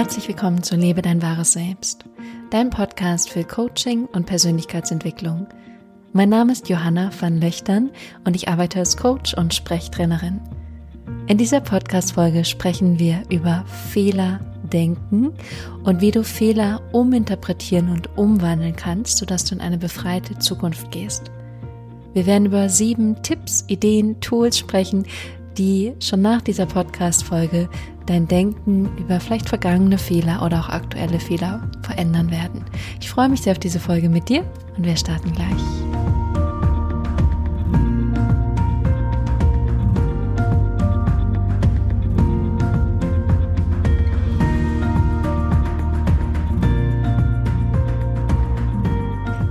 Herzlich willkommen zu Lebe dein wahres Selbst, dein Podcast für Coaching und Persönlichkeitsentwicklung. Mein Name ist Johanna van Löchtern und ich arbeite als Coach und Sprechtrainerin. In dieser Podcast-Folge sprechen wir über Fehlerdenken und wie du Fehler uminterpretieren und umwandeln kannst, sodass du in eine befreite Zukunft gehst. Wir werden über sieben Tipps, Ideen, Tools sprechen, die schon nach dieser Podcast-Folge dein Denken über vielleicht vergangene Fehler oder auch aktuelle Fehler verändern werden. Ich freue mich sehr auf diese Folge mit dir und wir starten gleich.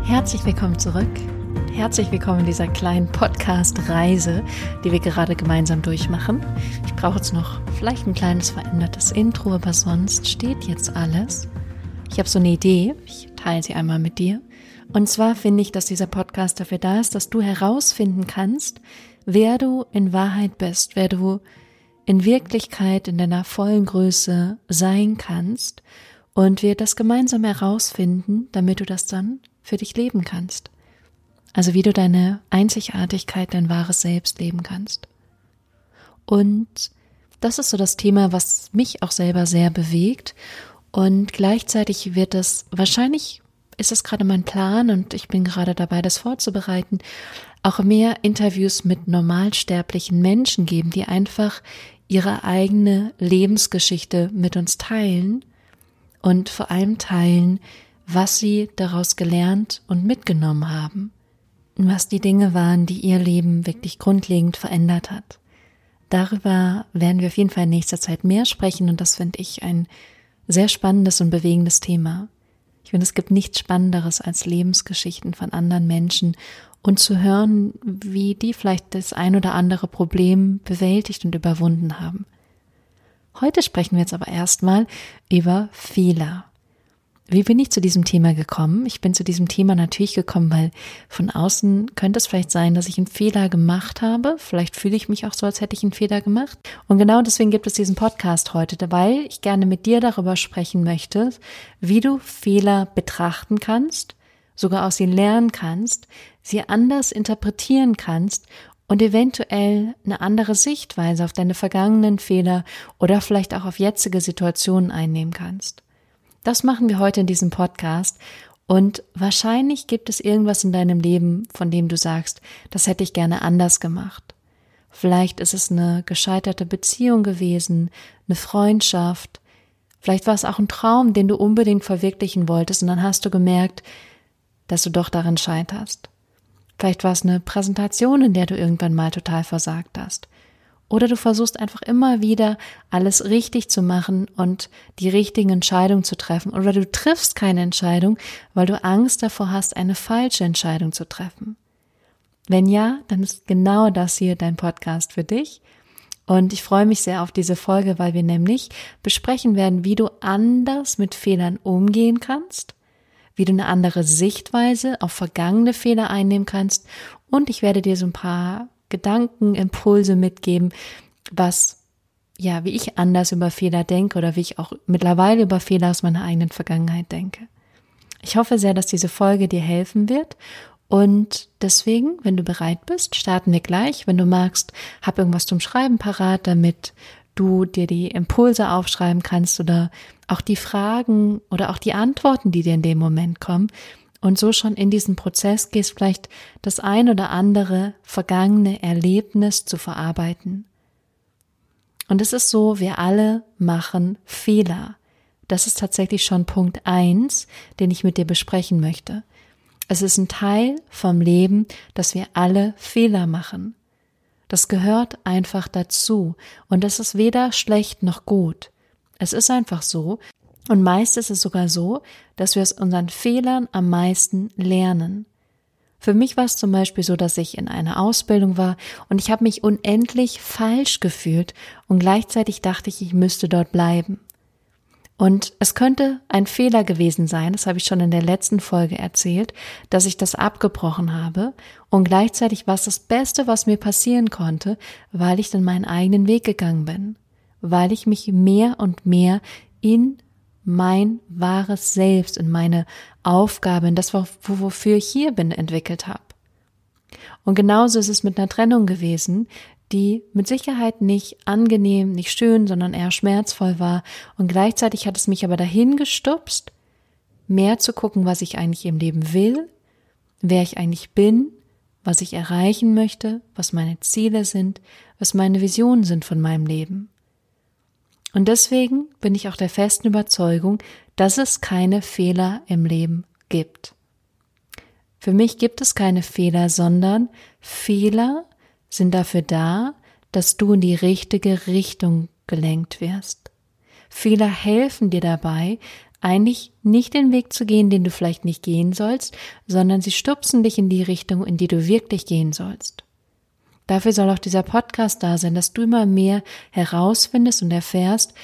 Herzlich willkommen zurück Herzlich willkommen in dieser kleinen Podcast-Reise, die wir gerade gemeinsam durchmachen. Ich brauche jetzt noch vielleicht ein kleines verändertes Intro, aber sonst steht jetzt alles. Ich habe so eine Idee, ich teile sie einmal mit dir. Und zwar finde ich, dass dieser Podcast dafür da ist, dass du herausfinden kannst, wer du in Wahrheit bist, wer du in Wirklichkeit in deiner vollen Größe sein kannst und wir das gemeinsam herausfinden, damit du das dann für dich leben kannst. Also wie du deine Einzigartigkeit, dein wahres Selbst leben kannst. Und das ist so das Thema, was mich auch selber sehr bewegt. Und gleichzeitig wird es, wahrscheinlich ist es gerade mein Plan und ich bin gerade dabei, das vorzubereiten, auch mehr Interviews mit normalsterblichen Menschen geben, die einfach ihre eigene Lebensgeschichte mit uns teilen und vor allem teilen, was sie daraus gelernt und mitgenommen haben was die Dinge waren, die ihr Leben wirklich grundlegend verändert hat. Darüber werden wir auf jeden Fall in nächster Zeit mehr sprechen und das finde ich ein sehr spannendes und bewegendes Thema. Ich finde, es gibt nichts Spannenderes als Lebensgeschichten von anderen Menschen und zu hören, wie die vielleicht das ein oder andere Problem bewältigt und überwunden haben. Heute sprechen wir jetzt aber erstmal über Fehler. Wie bin ich zu diesem Thema gekommen? Ich bin zu diesem Thema natürlich gekommen, weil von außen könnte es vielleicht sein, dass ich einen Fehler gemacht habe. Vielleicht fühle ich mich auch so, als hätte ich einen Fehler gemacht. Und genau deswegen gibt es diesen Podcast heute, weil ich gerne mit dir darüber sprechen möchte, wie du Fehler betrachten kannst, sogar aus ihnen lernen kannst, sie anders interpretieren kannst und eventuell eine andere Sichtweise auf deine vergangenen Fehler oder vielleicht auch auf jetzige Situationen einnehmen kannst. Das machen wir heute in diesem Podcast. Und wahrscheinlich gibt es irgendwas in deinem Leben, von dem du sagst, das hätte ich gerne anders gemacht. Vielleicht ist es eine gescheiterte Beziehung gewesen, eine Freundschaft. Vielleicht war es auch ein Traum, den du unbedingt verwirklichen wolltest und dann hast du gemerkt, dass du doch daran scheiterst. Vielleicht war es eine Präsentation, in der du irgendwann mal total versagt hast. Oder du versuchst einfach immer wieder alles richtig zu machen und die richtigen Entscheidungen zu treffen. Oder du triffst keine Entscheidung, weil du Angst davor hast, eine falsche Entscheidung zu treffen. Wenn ja, dann ist genau das hier dein Podcast für dich. Und ich freue mich sehr auf diese Folge, weil wir nämlich besprechen werden, wie du anders mit Fehlern umgehen kannst, wie du eine andere Sichtweise auf vergangene Fehler einnehmen kannst. Und ich werde dir so ein paar Gedankenimpulse mitgeben, was, ja, wie ich anders über Fehler denke oder wie ich auch mittlerweile über Fehler aus meiner eigenen Vergangenheit denke. Ich hoffe sehr, dass diese Folge dir helfen wird und deswegen, wenn du bereit bist, starten wir gleich. Wenn du magst, hab irgendwas zum Schreiben parat, damit du dir die Impulse aufschreiben kannst oder auch die Fragen oder auch die Antworten, die dir in dem Moment kommen, und so schon in diesen Prozess gehst, vielleicht das ein oder andere vergangene Erlebnis zu verarbeiten. Und es ist so, wir alle machen Fehler. Das ist tatsächlich schon Punkt eins, den ich mit dir besprechen möchte. Es ist ein Teil vom Leben, dass wir alle Fehler machen. Das gehört einfach dazu. Und das ist weder schlecht noch gut. Es ist einfach so, und meist ist es sogar so, dass wir aus unseren Fehlern am meisten lernen. Für mich war es zum Beispiel so, dass ich in einer Ausbildung war und ich habe mich unendlich falsch gefühlt und gleichzeitig dachte ich, ich müsste dort bleiben. Und es könnte ein Fehler gewesen sein, das habe ich schon in der letzten Folge erzählt, dass ich das abgebrochen habe und gleichzeitig war es das Beste, was mir passieren konnte, weil ich dann meinen eigenen Weg gegangen bin, weil ich mich mehr und mehr in mein wahres Selbst, in meine Aufgabe, in das, wofür ich hier bin, entwickelt habe. Und genauso ist es mit einer Trennung gewesen, die mit Sicherheit nicht angenehm, nicht schön, sondern eher schmerzvoll war. Und gleichzeitig hat es mich aber dahin gestupst, mehr zu gucken, was ich eigentlich im Leben will, wer ich eigentlich bin, was ich erreichen möchte, was meine Ziele sind, was meine Visionen sind von meinem Leben. Und deswegen bin ich auch der festen Überzeugung, dass es keine Fehler im Leben gibt. Für mich gibt es keine Fehler, sondern Fehler sind dafür da, dass du in die richtige Richtung gelenkt wirst. Fehler helfen dir dabei, eigentlich nicht den Weg zu gehen, den du vielleicht nicht gehen sollst, sondern sie stupsen dich in die Richtung, in die du wirklich gehen sollst. Dafür soll auch dieser Podcast da sein, dass du immer mehr herausfindest und erfährst,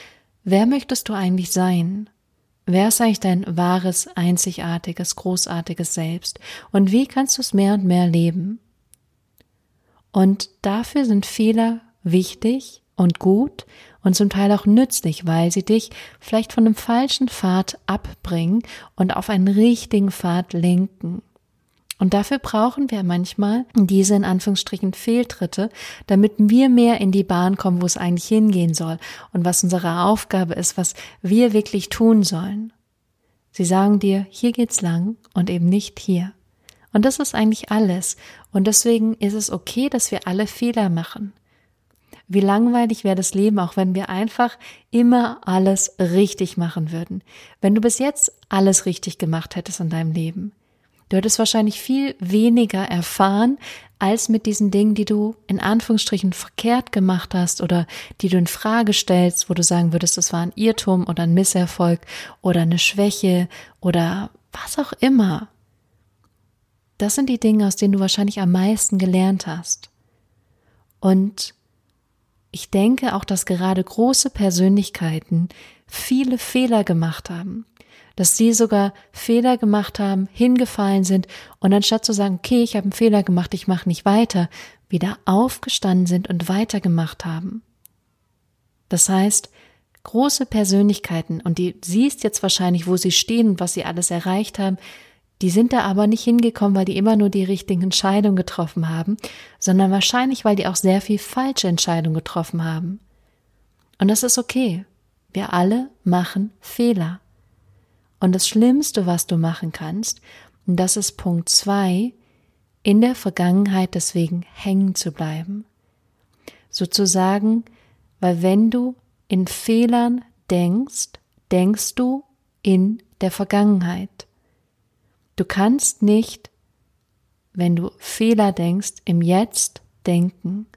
wer möchtest du eigentlich sein? Wer ist eigentlich dein wahres, einzigartiges, großartiges Selbst? Und wie kannst du es mehr und mehr leben? Und dafür sind Fehler wichtig und gut und zum Teil auch nützlich, weil sie dich vielleicht von einem falschen Pfad abbringen und auf einen richtigen Pfad lenken. Und dafür brauchen wir manchmal diese in Anführungsstrichen Fehltritte, damit wir mehr in die Bahn kommen, wo es eigentlich hingehen soll und was unsere Aufgabe ist, was wir wirklich tun sollen. Sie sagen dir, hier geht's lang und eben nicht hier. Und das ist eigentlich alles. Und deswegen ist es okay, dass wir alle Fehler machen. Wie langweilig wäre das Leben, auch wenn wir einfach immer alles richtig machen würden. Wenn du bis jetzt alles richtig gemacht hättest in deinem Leben. Du hättest wahrscheinlich viel weniger erfahren, als mit diesen Dingen, die du in Anführungsstrichen verkehrt gemacht hast oder die du in Frage stellst, wo du sagen würdest, das war ein Irrtum oder ein Misserfolg oder eine Schwäche oder was auch immer. Das sind die Dinge, aus denen du wahrscheinlich am meisten gelernt hast. Und ich denke auch, dass gerade große Persönlichkeiten viele Fehler gemacht haben, dass sie sogar Fehler gemacht haben, hingefallen sind und anstatt zu sagen, okay, ich habe einen Fehler gemacht, ich mache nicht weiter, wieder aufgestanden sind und weitergemacht haben. Das heißt, große Persönlichkeiten, und die siehst jetzt wahrscheinlich, wo sie stehen und was sie alles erreicht haben, die sind da aber nicht hingekommen, weil die immer nur die richtigen Entscheidungen getroffen haben, sondern wahrscheinlich, weil die auch sehr viel falsche Entscheidungen getroffen haben. Und das ist okay. Wir alle machen Fehler. Und das Schlimmste, was du machen kannst, und das ist Punkt zwei, in der Vergangenheit deswegen hängen zu bleiben. Sozusagen, weil wenn du in Fehlern denkst, denkst du in der Vergangenheit. Du kannst nicht, wenn du Fehler denkst, im Jetzt denken,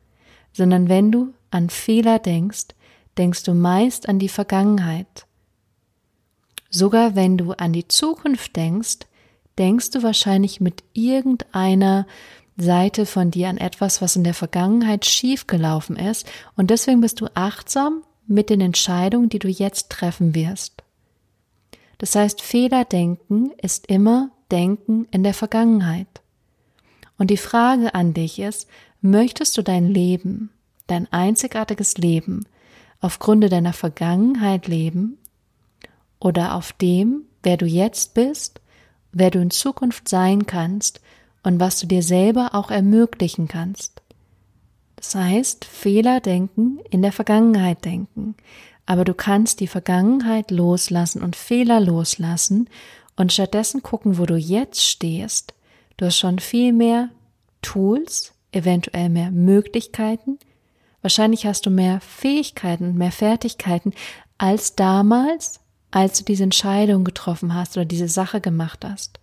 sondern wenn du an Fehler denkst, denkst du meist an die Vergangenheit. Sogar wenn du an die Zukunft denkst, denkst du wahrscheinlich mit irgendeiner Seite von dir an etwas, was in der Vergangenheit schiefgelaufen ist, und deswegen bist du achtsam mit den Entscheidungen, die du jetzt treffen wirst. Das heißt, Fehlerdenken ist immer Denken in der Vergangenheit. Und die Frage an dich ist, möchtest du dein Leben, dein einzigartiges Leben, aufgrund deiner Vergangenheit leben oder auf dem, wer du jetzt bist, wer du in Zukunft sein kannst und was du dir selber auch ermöglichen kannst? Das heißt, Fehler denken, in der Vergangenheit denken. Aber du kannst die Vergangenheit loslassen und Fehler loslassen und stattdessen gucken, wo du jetzt stehst. Du hast schon viel mehr Tools, eventuell mehr Möglichkeiten. Wahrscheinlich hast du mehr Fähigkeiten und mehr Fertigkeiten als damals, als du diese Entscheidung getroffen hast oder diese Sache gemacht hast.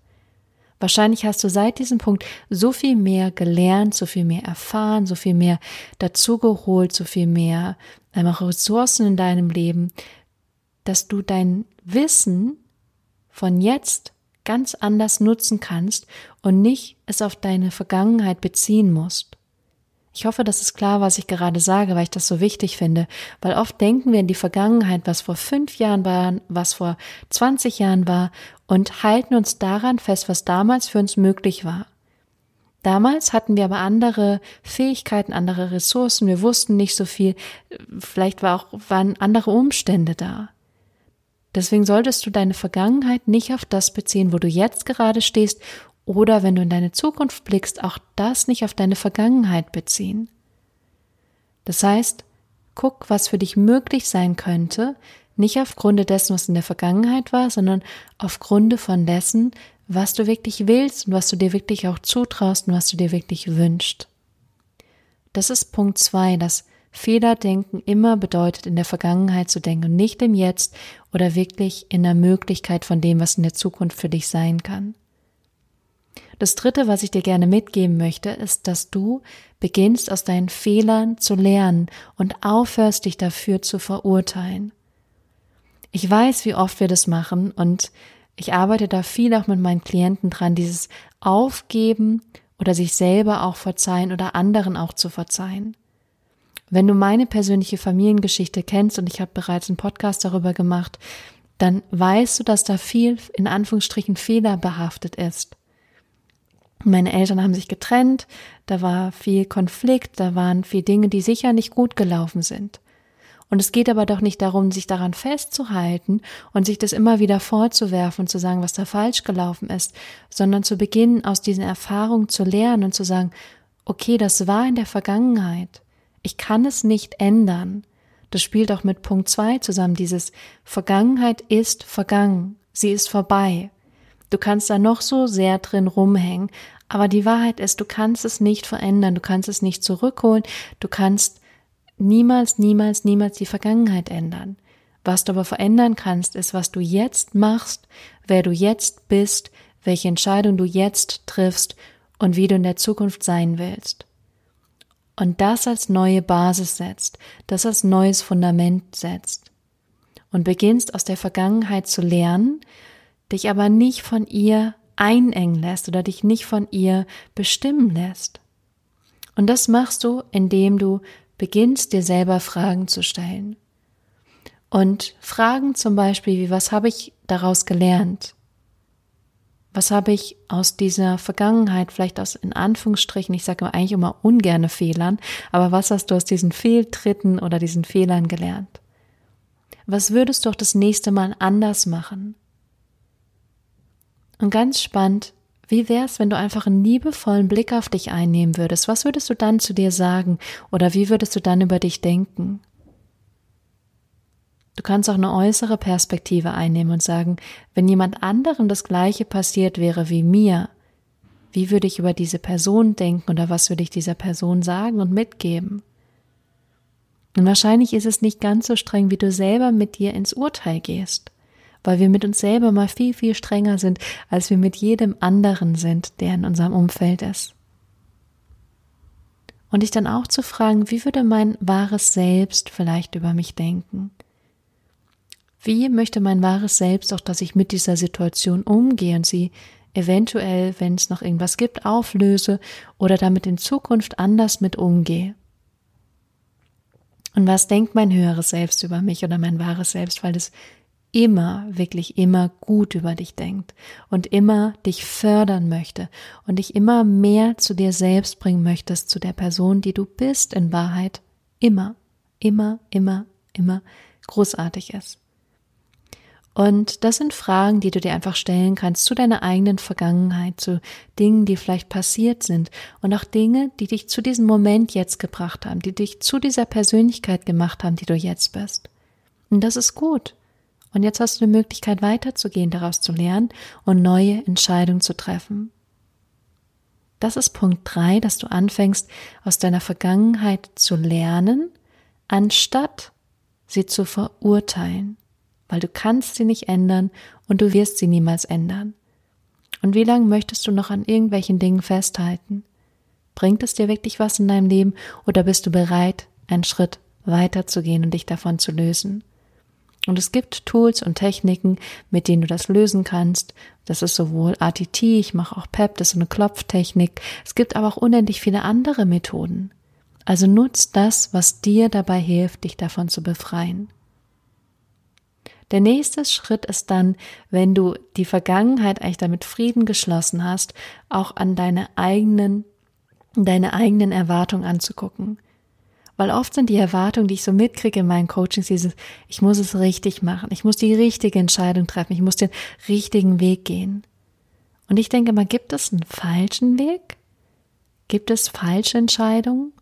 Wahrscheinlich hast du seit diesem Punkt so viel mehr gelernt, so viel mehr erfahren, so viel mehr dazugeholt, so viel mehr einfach Ressourcen in deinem Leben, dass du dein Wissen von jetzt ganz anders nutzen kannst und nicht es auf deine Vergangenheit beziehen musst. Ich hoffe, das ist klar, was ich gerade sage, weil ich das so wichtig finde, weil oft denken wir in die Vergangenheit, was vor fünf Jahren war, was vor 20 Jahren war und halten uns daran fest, was damals für uns möglich war. Damals hatten wir aber andere Fähigkeiten, andere Ressourcen, wir wussten nicht so viel, vielleicht war auch, waren andere Umstände da. Deswegen solltest du deine Vergangenheit nicht auf das beziehen, wo du jetzt gerade stehst, oder wenn du in deine Zukunft blickst, auch das nicht auf deine Vergangenheit beziehen. Das heißt, guck, was für dich möglich sein könnte, nicht aufgrund dessen, was in der Vergangenheit war, sondern aufgrund von dessen, was du wirklich willst und was du dir wirklich auch zutraust und was du dir wirklich wünschst. Das ist Punkt zwei, dass Fehlerdenken immer bedeutet, in der Vergangenheit zu denken und nicht im Jetzt oder wirklich in der Möglichkeit von dem, was in der Zukunft für dich sein kann. Das dritte, was ich dir gerne mitgeben möchte, ist, dass du beginnst aus deinen Fehlern zu lernen und aufhörst, dich dafür zu verurteilen. Ich weiß, wie oft wir das machen und ich arbeite da viel auch mit meinen Klienten dran, dieses Aufgeben oder sich selber auch verzeihen oder anderen auch zu verzeihen. Wenn du meine persönliche Familiengeschichte kennst und ich habe bereits einen Podcast darüber gemacht, dann weißt du, dass da viel in Anführungsstrichen Fehler behaftet ist. Meine Eltern haben sich getrennt, da war viel Konflikt, da waren viel Dinge, die sicher nicht gut gelaufen sind. Und es geht aber doch nicht darum, sich daran festzuhalten und sich das immer wieder vorzuwerfen und zu sagen, was da falsch gelaufen ist, sondern zu beginnen, aus diesen Erfahrungen zu lernen und zu sagen, okay, das war in der Vergangenheit. Ich kann es nicht ändern. Das spielt auch mit Punkt zwei zusammen. Dieses Vergangenheit ist vergangen. Sie ist vorbei. Du kannst da noch so sehr drin rumhängen, aber die Wahrheit ist, du kannst es nicht verändern, du kannst es nicht zurückholen, du kannst niemals, niemals, niemals die Vergangenheit ändern. Was du aber verändern kannst, ist, was du jetzt machst, wer du jetzt bist, welche Entscheidung du jetzt triffst und wie du in der Zukunft sein willst. Und das als neue Basis setzt, das als neues Fundament setzt. Und beginnst aus der Vergangenheit zu lernen, dich aber nicht von ihr einengen lässt oder dich nicht von ihr bestimmen lässt. Und das machst du, indem du beginnst dir selber Fragen zu stellen. Und Fragen zum Beispiel wie, was habe ich daraus gelernt? Was habe ich aus dieser Vergangenheit, vielleicht aus in Anführungsstrichen, ich sage eigentlich immer ungerne Fehlern, aber was hast du aus diesen Fehltritten oder diesen Fehlern gelernt? Was würdest du auch das nächste Mal anders machen? Und ganz spannend, wie wär's, wenn du einfach einen liebevollen Blick auf dich einnehmen würdest? Was würdest du dann zu dir sagen? Oder wie würdest du dann über dich denken? Du kannst auch eine äußere Perspektive einnehmen und sagen, wenn jemand anderem das Gleiche passiert wäre wie mir, wie würde ich über diese Person denken oder was würde ich dieser Person sagen und mitgeben? Und wahrscheinlich ist es nicht ganz so streng, wie du selber mit dir ins Urteil gehst weil wir mit uns selber mal viel, viel strenger sind, als wir mit jedem anderen sind, der in unserem Umfeld ist. Und dich dann auch zu fragen, wie würde mein wahres Selbst vielleicht über mich denken? Wie möchte mein wahres Selbst auch, dass ich mit dieser Situation umgehe und sie eventuell, wenn es noch irgendwas gibt, auflöse oder damit in Zukunft anders mit umgehe? Und was denkt mein höheres Selbst über mich oder mein wahres Selbst, weil es immer, wirklich immer gut über dich denkt und immer dich fördern möchte und dich immer mehr zu dir selbst bringen möchtest, zu der Person, die du bist in Wahrheit, immer, immer, immer, immer großartig ist. Und das sind Fragen, die du dir einfach stellen kannst zu deiner eigenen Vergangenheit, zu Dingen, die vielleicht passiert sind und auch Dinge, die dich zu diesem Moment jetzt gebracht haben, die dich zu dieser Persönlichkeit gemacht haben, die du jetzt bist. Und das ist gut. Und jetzt hast du die Möglichkeit weiterzugehen, daraus zu lernen und neue Entscheidungen zu treffen. Das ist Punkt drei, dass du anfängst, aus deiner Vergangenheit zu lernen, anstatt sie zu verurteilen, weil du kannst sie nicht ändern und du wirst sie niemals ändern. Und wie lange möchtest du noch an irgendwelchen Dingen festhalten? Bringt es dir wirklich was in deinem Leben oder bist du bereit, einen Schritt weiterzugehen und dich davon zu lösen? Und es gibt Tools und Techniken, mit denen du das lösen kannst. Das ist sowohl ATT, ich mache auch PEP, das ist eine Klopftechnik. Es gibt aber auch unendlich viele andere Methoden. Also nutzt das, was dir dabei hilft, dich davon zu befreien. Der nächste Schritt ist dann, wenn du die Vergangenheit eigentlich damit Frieden geschlossen hast, auch an deine eigenen, deine eigenen Erwartungen anzugucken. Weil oft sind die Erwartungen, die ich so mitkriege in meinen Coachings, dieses, ich muss es richtig machen, ich muss die richtige Entscheidung treffen, ich muss den richtigen Weg gehen. Und ich denke mal, gibt es einen falschen Weg? Gibt es falsche Entscheidungen?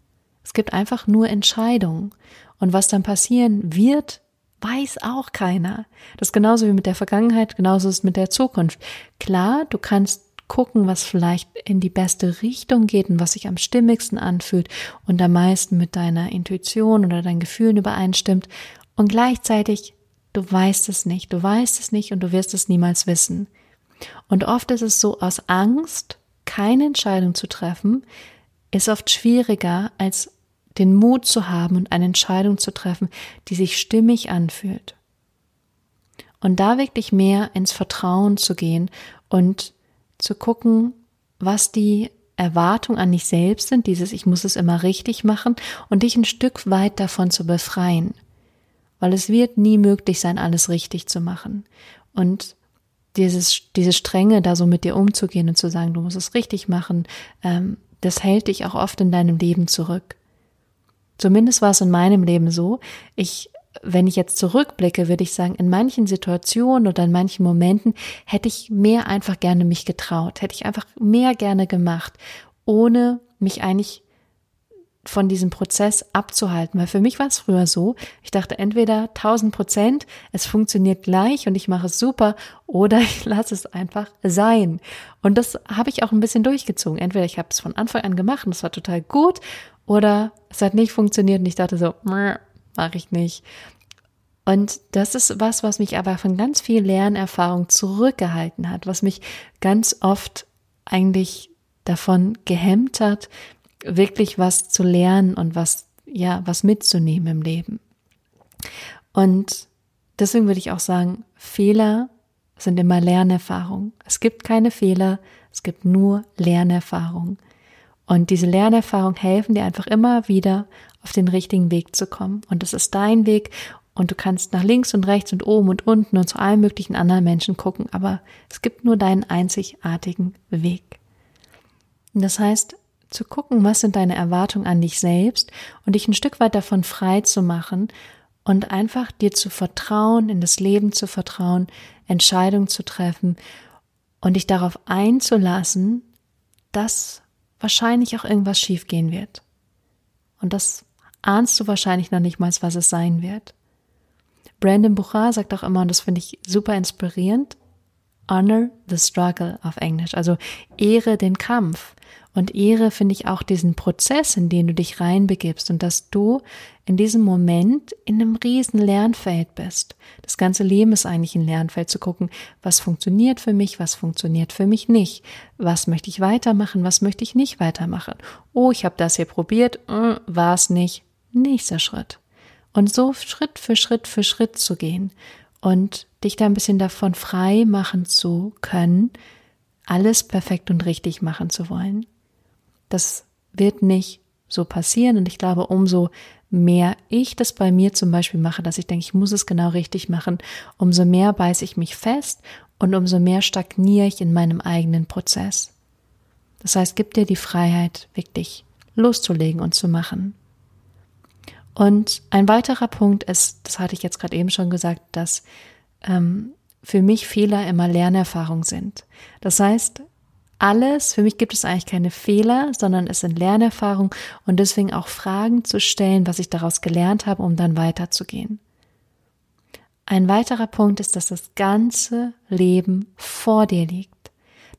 Es gibt einfach nur Entscheidungen. Und was dann passieren wird, weiß auch keiner. Das ist genauso wie mit der Vergangenheit, genauso ist es mit der Zukunft. Klar, du kannst gucken, was vielleicht in die beste Richtung geht und was sich am stimmigsten anfühlt und am meisten mit deiner Intuition oder deinen Gefühlen übereinstimmt. Und gleichzeitig, du weißt es nicht, du weißt es nicht und du wirst es niemals wissen. Und oft ist es so, aus Angst, keine Entscheidung zu treffen, ist oft schwieriger, als den Mut zu haben und eine Entscheidung zu treffen, die sich stimmig anfühlt. Und da wirklich mehr ins Vertrauen zu gehen und zu gucken, was die Erwartungen an dich selbst sind, dieses Ich muss es immer richtig machen und dich ein Stück weit davon zu befreien. Weil es wird nie möglich sein, alles richtig zu machen. Und dieses, diese Strenge, da so mit dir umzugehen und zu sagen, du musst es richtig machen, ähm, das hält dich auch oft in deinem Leben zurück. Zumindest war es in meinem Leben so. Ich, wenn ich jetzt zurückblicke, würde ich sagen, in manchen Situationen oder in manchen Momenten hätte ich mehr einfach gerne mich getraut, hätte ich einfach mehr gerne gemacht, ohne mich eigentlich von diesem Prozess abzuhalten. Weil für mich war es früher so, ich dachte entweder 1000 Prozent, es funktioniert gleich und ich mache es super oder ich lasse es einfach sein. Und das habe ich auch ein bisschen durchgezogen. Entweder ich habe es von Anfang an gemacht und es war total gut oder es hat nicht funktioniert und ich dachte so, mache ich nicht. Und das ist was, was mich aber von ganz viel Lernerfahrung zurückgehalten hat, was mich ganz oft eigentlich davon gehemmt hat, wirklich was zu lernen und was, ja, was mitzunehmen im Leben. Und deswegen würde ich auch sagen, Fehler sind immer Lernerfahrung. Es gibt keine Fehler, es gibt nur Lernerfahrung. Und diese Lernerfahrung helfen dir einfach immer wieder auf den richtigen Weg zu kommen. Und es ist dein Weg und du kannst nach links und rechts und oben und unten und zu allen möglichen anderen Menschen gucken, aber es gibt nur deinen einzigartigen Weg. Und das heißt, zu gucken, was sind deine Erwartungen an dich selbst und dich ein Stück weit davon frei zu machen und einfach dir zu vertrauen, in das Leben zu vertrauen, Entscheidungen zu treffen und dich darauf einzulassen, dass wahrscheinlich auch irgendwas schiefgehen wird. Und das ahnst du wahrscheinlich noch nicht mal, was es sein wird. Brandon Buchar sagt auch immer, und das finde ich super inspirierend, honor the struggle auf Englisch, also ehre den Kampf. Und ehre finde ich auch diesen Prozess, in den du dich reinbegibst und dass du in diesem Moment in einem riesen Lernfeld bist. Das ganze Leben ist eigentlich ein Lernfeld zu gucken, was funktioniert für mich, was funktioniert für mich nicht, was möchte ich weitermachen, was möchte ich nicht weitermachen. Oh, ich habe das hier probiert, äh, war es nicht. Nächster Schritt. Und so Schritt für Schritt für Schritt zu gehen und dich da ein bisschen davon frei machen zu können, alles perfekt und richtig machen zu wollen. Das wird nicht so passieren und ich glaube, umso mehr ich das bei mir zum Beispiel mache, dass ich denke, ich muss es genau richtig machen, umso mehr beiße ich mich fest und umso mehr stagniere ich in meinem eigenen Prozess. Das heißt, gib dir die Freiheit, wirklich loszulegen und zu machen. Und ein weiterer Punkt ist, das hatte ich jetzt gerade eben schon gesagt, dass ähm, für mich Fehler immer Lernerfahrung sind. Das heißt, alles, für mich gibt es eigentlich keine Fehler, sondern es sind Lernerfahrungen und deswegen auch Fragen zu stellen, was ich daraus gelernt habe, um dann weiterzugehen. Ein weiterer Punkt ist, dass das ganze Leben vor dir liegt.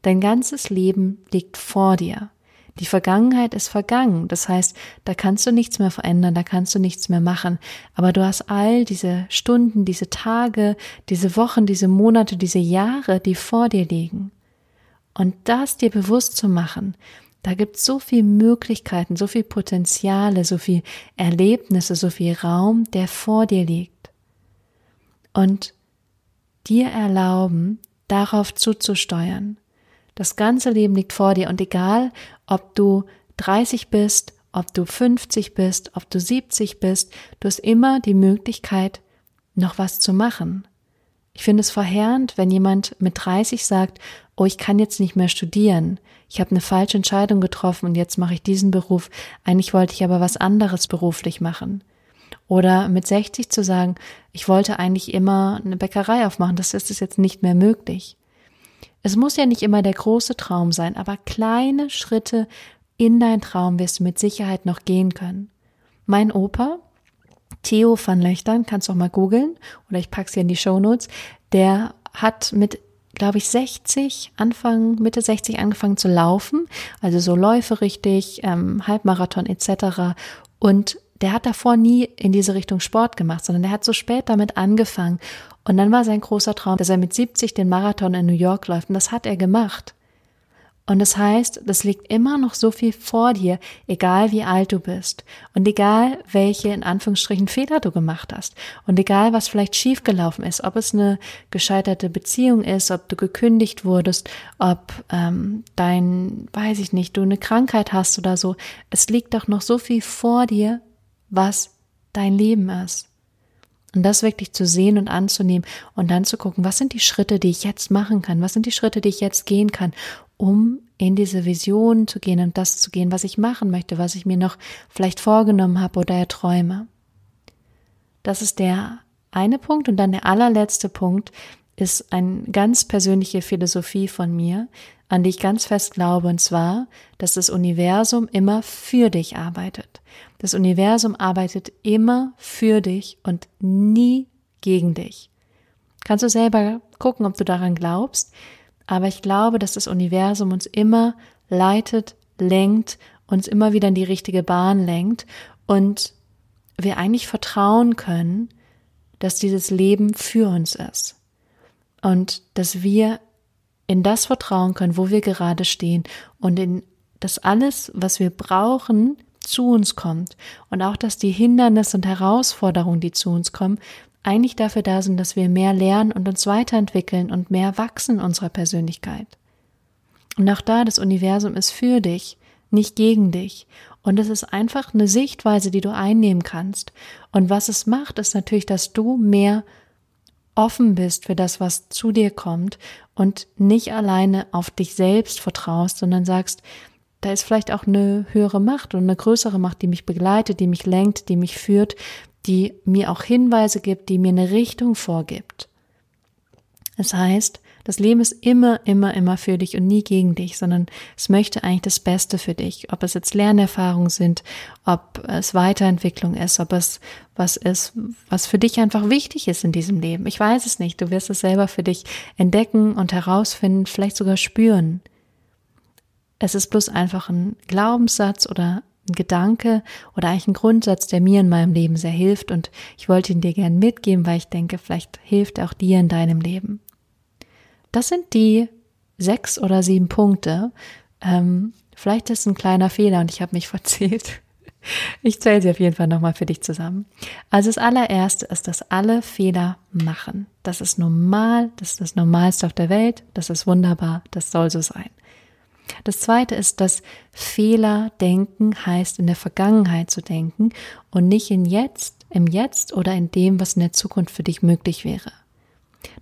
Dein ganzes Leben liegt vor dir. Die Vergangenheit ist vergangen. Das heißt, da kannst du nichts mehr verändern, da kannst du nichts mehr machen. Aber du hast all diese Stunden, diese Tage, diese Wochen, diese Monate, diese Jahre, die vor dir liegen. Und das dir bewusst zu machen, da gibt es so viel Möglichkeiten, so viel Potenziale, so viel Erlebnisse, so viel Raum, der vor dir liegt. Und dir erlauben, darauf zuzusteuern. Das ganze Leben liegt vor dir und egal, ob du 30 bist, ob du 50 bist, ob du 70 bist, du hast immer die Möglichkeit, noch was zu machen. Ich finde es verheerend, wenn jemand mit 30 sagt, oh, ich kann jetzt nicht mehr studieren. Ich habe eine falsche Entscheidung getroffen und jetzt mache ich diesen Beruf. Eigentlich wollte ich aber was anderes beruflich machen. Oder mit 60 zu sagen, ich wollte eigentlich immer eine Bäckerei aufmachen, das ist jetzt nicht mehr möglich. Es muss ja nicht immer der große Traum sein, aber kleine Schritte in dein Traum wirst du mit Sicherheit noch gehen können. Mein Opa, Theo van Löchtern, kannst du auch mal googeln oder ich pack's hier in die Show Notes, der hat mit glaube ich, 60, Anfang, Mitte 60 angefangen zu laufen, also so Läufe richtig, ähm, Halbmarathon etc. Und der hat davor nie in diese Richtung Sport gemacht, sondern der hat so spät damit angefangen. Und dann war sein großer Traum, dass er mit 70 den Marathon in New York läuft. Und das hat er gemacht. Und das heißt, das liegt immer noch so viel vor dir, egal wie alt du bist und egal welche in Anführungsstrichen Fehler du gemacht hast und egal was vielleicht schiefgelaufen ist, ob es eine gescheiterte Beziehung ist, ob du gekündigt wurdest, ob ähm, dein, weiß ich nicht, du eine Krankheit hast oder so, es liegt doch noch so viel vor dir, was dein Leben ist. Und das wirklich zu sehen und anzunehmen und dann zu gucken, was sind die Schritte, die ich jetzt machen kann? Was sind die Schritte, die ich jetzt gehen kann, um in diese Vision zu gehen und das zu gehen, was ich machen möchte, was ich mir noch vielleicht vorgenommen habe oder erträume. Das ist der eine Punkt und dann der allerletzte Punkt ist eine ganz persönliche Philosophie von mir, an die ich ganz fest glaube, und zwar, dass das Universum immer für dich arbeitet. Das Universum arbeitet immer für dich und nie gegen dich. Kannst du selber gucken, ob du daran glaubst, aber ich glaube, dass das Universum uns immer leitet, lenkt, uns immer wieder in die richtige Bahn lenkt und wir eigentlich vertrauen können, dass dieses Leben für uns ist und dass wir in das vertrauen können, wo wir gerade stehen und in das alles, was wir brauchen, zu uns kommt und auch, dass die Hindernisse und Herausforderungen, die zu uns kommen, eigentlich dafür da sind, dass wir mehr lernen und uns weiterentwickeln und mehr wachsen in unserer Persönlichkeit. Und auch da, das Universum ist für dich, nicht gegen dich. Und es ist einfach eine Sichtweise, die du einnehmen kannst. Und was es macht, ist natürlich, dass du mehr offen bist für das, was zu dir kommt und nicht alleine auf dich selbst vertraust, sondern sagst, da ist vielleicht auch eine höhere Macht und eine größere Macht, die mich begleitet, die mich lenkt, die mich führt, die mir auch Hinweise gibt, die mir eine Richtung vorgibt. Das heißt, das Leben ist immer, immer, immer für dich und nie gegen dich, sondern es möchte eigentlich das Beste für dich. Ob es jetzt Lernerfahrungen sind, ob es Weiterentwicklung ist, ob es was ist, was für dich einfach wichtig ist in diesem Leben. Ich weiß es nicht. Du wirst es selber für dich entdecken und herausfinden, vielleicht sogar spüren. Es ist bloß einfach ein Glaubenssatz oder ein Gedanke oder eigentlich ein Grundsatz, der mir in meinem Leben sehr hilft und ich wollte ihn dir gern mitgeben, weil ich denke, vielleicht hilft er auch dir in deinem Leben. Das sind die sechs oder sieben Punkte. Ähm, vielleicht ist ein kleiner Fehler und ich habe mich verzählt. Ich zähle sie auf jeden Fall nochmal für dich zusammen. Also das allererste ist, dass alle Fehler machen. Das ist normal, das ist das Normalste auf der Welt, das ist wunderbar, das soll so sein. Das zweite ist, dass Fehler denken heißt, in der Vergangenheit zu denken und nicht in jetzt, im Jetzt oder in dem, was in der Zukunft für dich möglich wäre.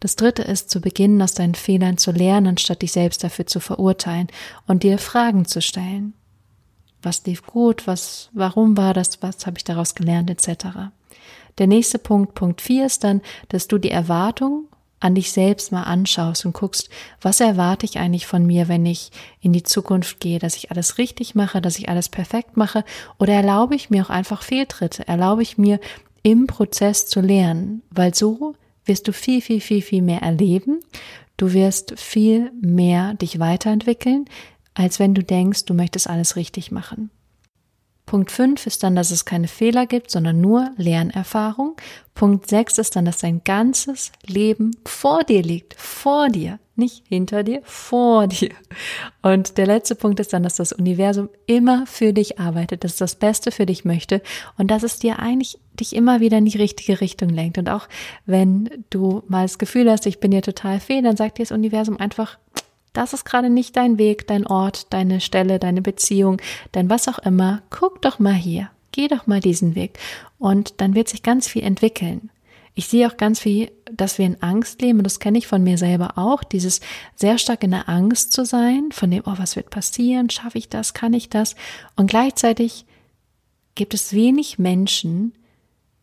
Das dritte ist, zu beginnen, aus deinen Fehlern zu lernen, anstatt dich selbst dafür zu verurteilen und dir Fragen zu stellen. Was lief gut? Was, warum war das? Was habe ich daraus gelernt? Etc. Der nächste Punkt, Punkt vier ist dann, dass du die Erwartung an dich selbst mal anschaust und guckst, was erwarte ich eigentlich von mir, wenn ich in die Zukunft gehe, dass ich alles richtig mache, dass ich alles perfekt mache oder erlaube ich mir auch einfach Fehltritte, erlaube ich mir im Prozess zu lernen, weil so wirst du viel, viel, viel, viel mehr erleben, du wirst viel mehr dich weiterentwickeln, als wenn du denkst, du möchtest alles richtig machen. Punkt 5 ist dann, dass es keine Fehler gibt, sondern nur Lernerfahrung. Punkt 6 ist dann, dass dein ganzes Leben vor dir liegt. Vor dir. Nicht hinter dir, vor dir. Und der letzte Punkt ist dann, dass das Universum immer für dich arbeitet, dass es das Beste für dich möchte und dass es dir eigentlich dich immer wieder in die richtige Richtung lenkt. Und auch wenn du mal das Gefühl hast, ich bin dir total fehl, dann sagt dir das Universum einfach, das ist gerade nicht dein Weg, dein Ort, deine Stelle, deine Beziehung, dein was auch immer. Guck doch mal hier. Geh doch mal diesen Weg. Und dann wird sich ganz viel entwickeln. Ich sehe auch ganz viel, dass wir in Angst leben und das kenne ich von mir selber auch, dieses sehr stark in der Angst zu sein, von dem, oh, was wird passieren, schaffe ich das, kann ich das? Und gleichzeitig gibt es wenig Menschen,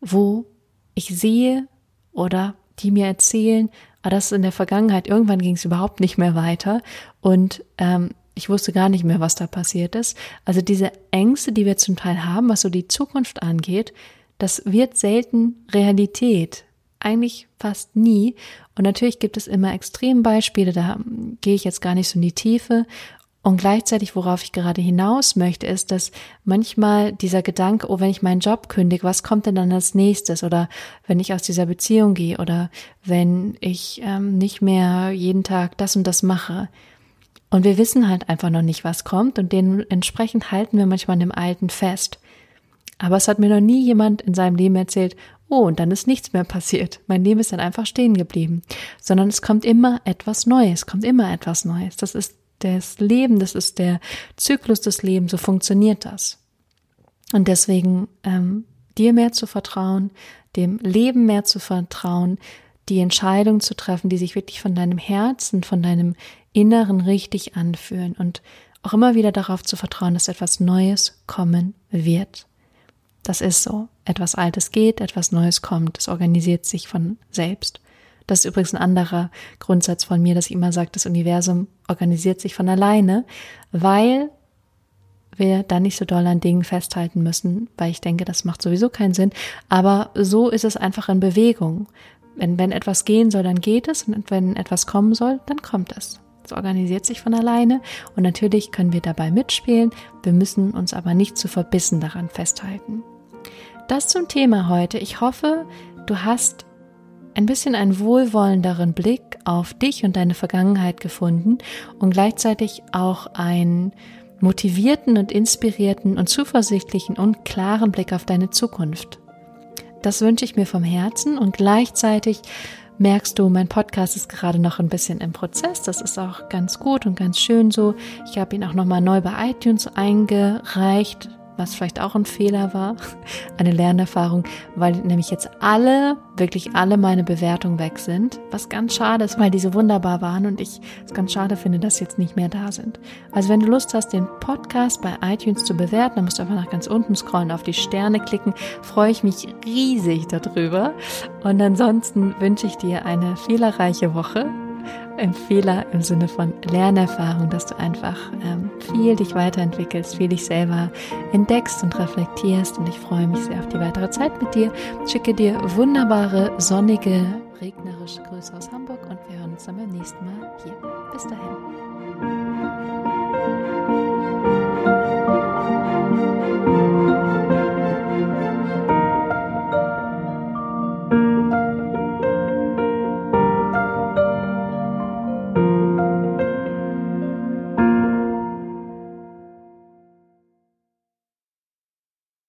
wo ich sehe oder die mir erzählen, ah, das in der Vergangenheit, irgendwann ging es überhaupt nicht mehr weiter und ähm, ich wusste gar nicht mehr, was da passiert ist. Also diese Ängste, die wir zum Teil haben, was so die Zukunft angeht, das wird selten Realität. Eigentlich fast nie. Und natürlich gibt es immer Extrembeispiele, da gehe ich jetzt gar nicht so in die Tiefe. Und gleichzeitig, worauf ich gerade hinaus möchte, ist, dass manchmal dieser Gedanke, oh, wenn ich meinen Job kündige, was kommt denn dann als nächstes? Oder wenn ich aus dieser Beziehung gehe oder wenn ich ähm, nicht mehr jeden Tag das und das mache. Und wir wissen halt einfach noch nicht, was kommt und dementsprechend halten wir manchmal an dem Alten fest. Aber es hat mir noch nie jemand in seinem Leben erzählt, oh, und dann ist nichts mehr passiert. Mein Leben ist dann einfach stehen geblieben. Sondern es kommt immer etwas Neues, kommt immer etwas Neues. Das ist das Leben, das ist der Zyklus des Lebens, so funktioniert das. Und deswegen ähm, dir mehr zu vertrauen, dem Leben mehr zu vertrauen, die Entscheidung zu treffen, die sich wirklich von deinem Herzen, von deinem Inneren richtig anfühlen und auch immer wieder darauf zu vertrauen, dass etwas Neues kommen wird. Das ist so. Etwas Altes geht, etwas Neues kommt. Es organisiert sich von selbst. Das ist übrigens ein anderer Grundsatz von mir, dass ich immer sage, das Universum organisiert sich von alleine, weil wir da nicht so doll an Dingen festhalten müssen, weil ich denke, das macht sowieso keinen Sinn. Aber so ist es einfach in Bewegung. Wenn, wenn etwas gehen soll, dann geht es und wenn etwas kommen soll, dann kommt es. Es organisiert sich von alleine und natürlich können wir dabei mitspielen. Wir müssen uns aber nicht zu verbissen daran festhalten. Das zum Thema heute. Ich hoffe, du hast ein bisschen einen wohlwollenderen Blick auf dich und deine Vergangenheit gefunden und gleichzeitig auch einen motivierten und inspirierten und zuversichtlichen und klaren Blick auf deine Zukunft. Das wünsche ich mir vom Herzen und gleichzeitig merkst du, mein Podcast ist gerade noch ein bisschen im Prozess. Das ist auch ganz gut und ganz schön so. Ich habe ihn auch nochmal neu bei iTunes eingereicht was vielleicht auch ein Fehler war, eine Lernerfahrung, weil nämlich jetzt alle, wirklich alle meine Bewertungen weg sind, was ganz schade ist, weil diese wunderbar waren und ich es ganz schade finde, dass sie jetzt nicht mehr da sind. Also wenn du Lust hast, den Podcast bei iTunes zu bewerten, dann musst du einfach nach ganz unten scrollen, auf die Sterne klicken, freue ich mich riesig darüber. Und ansonsten wünsche ich dir eine fehlerreiche Woche ein Fehler im Sinne von Lernerfahrung, dass du einfach ähm, viel dich weiterentwickelst, viel dich selber entdeckst und reflektierst. Und ich freue mich sehr auf die weitere Zeit mit dir. Schicke dir wunderbare, sonnige, regnerische Grüße aus Hamburg und wir hören uns dann beim nächsten Mal hier. Bis dahin.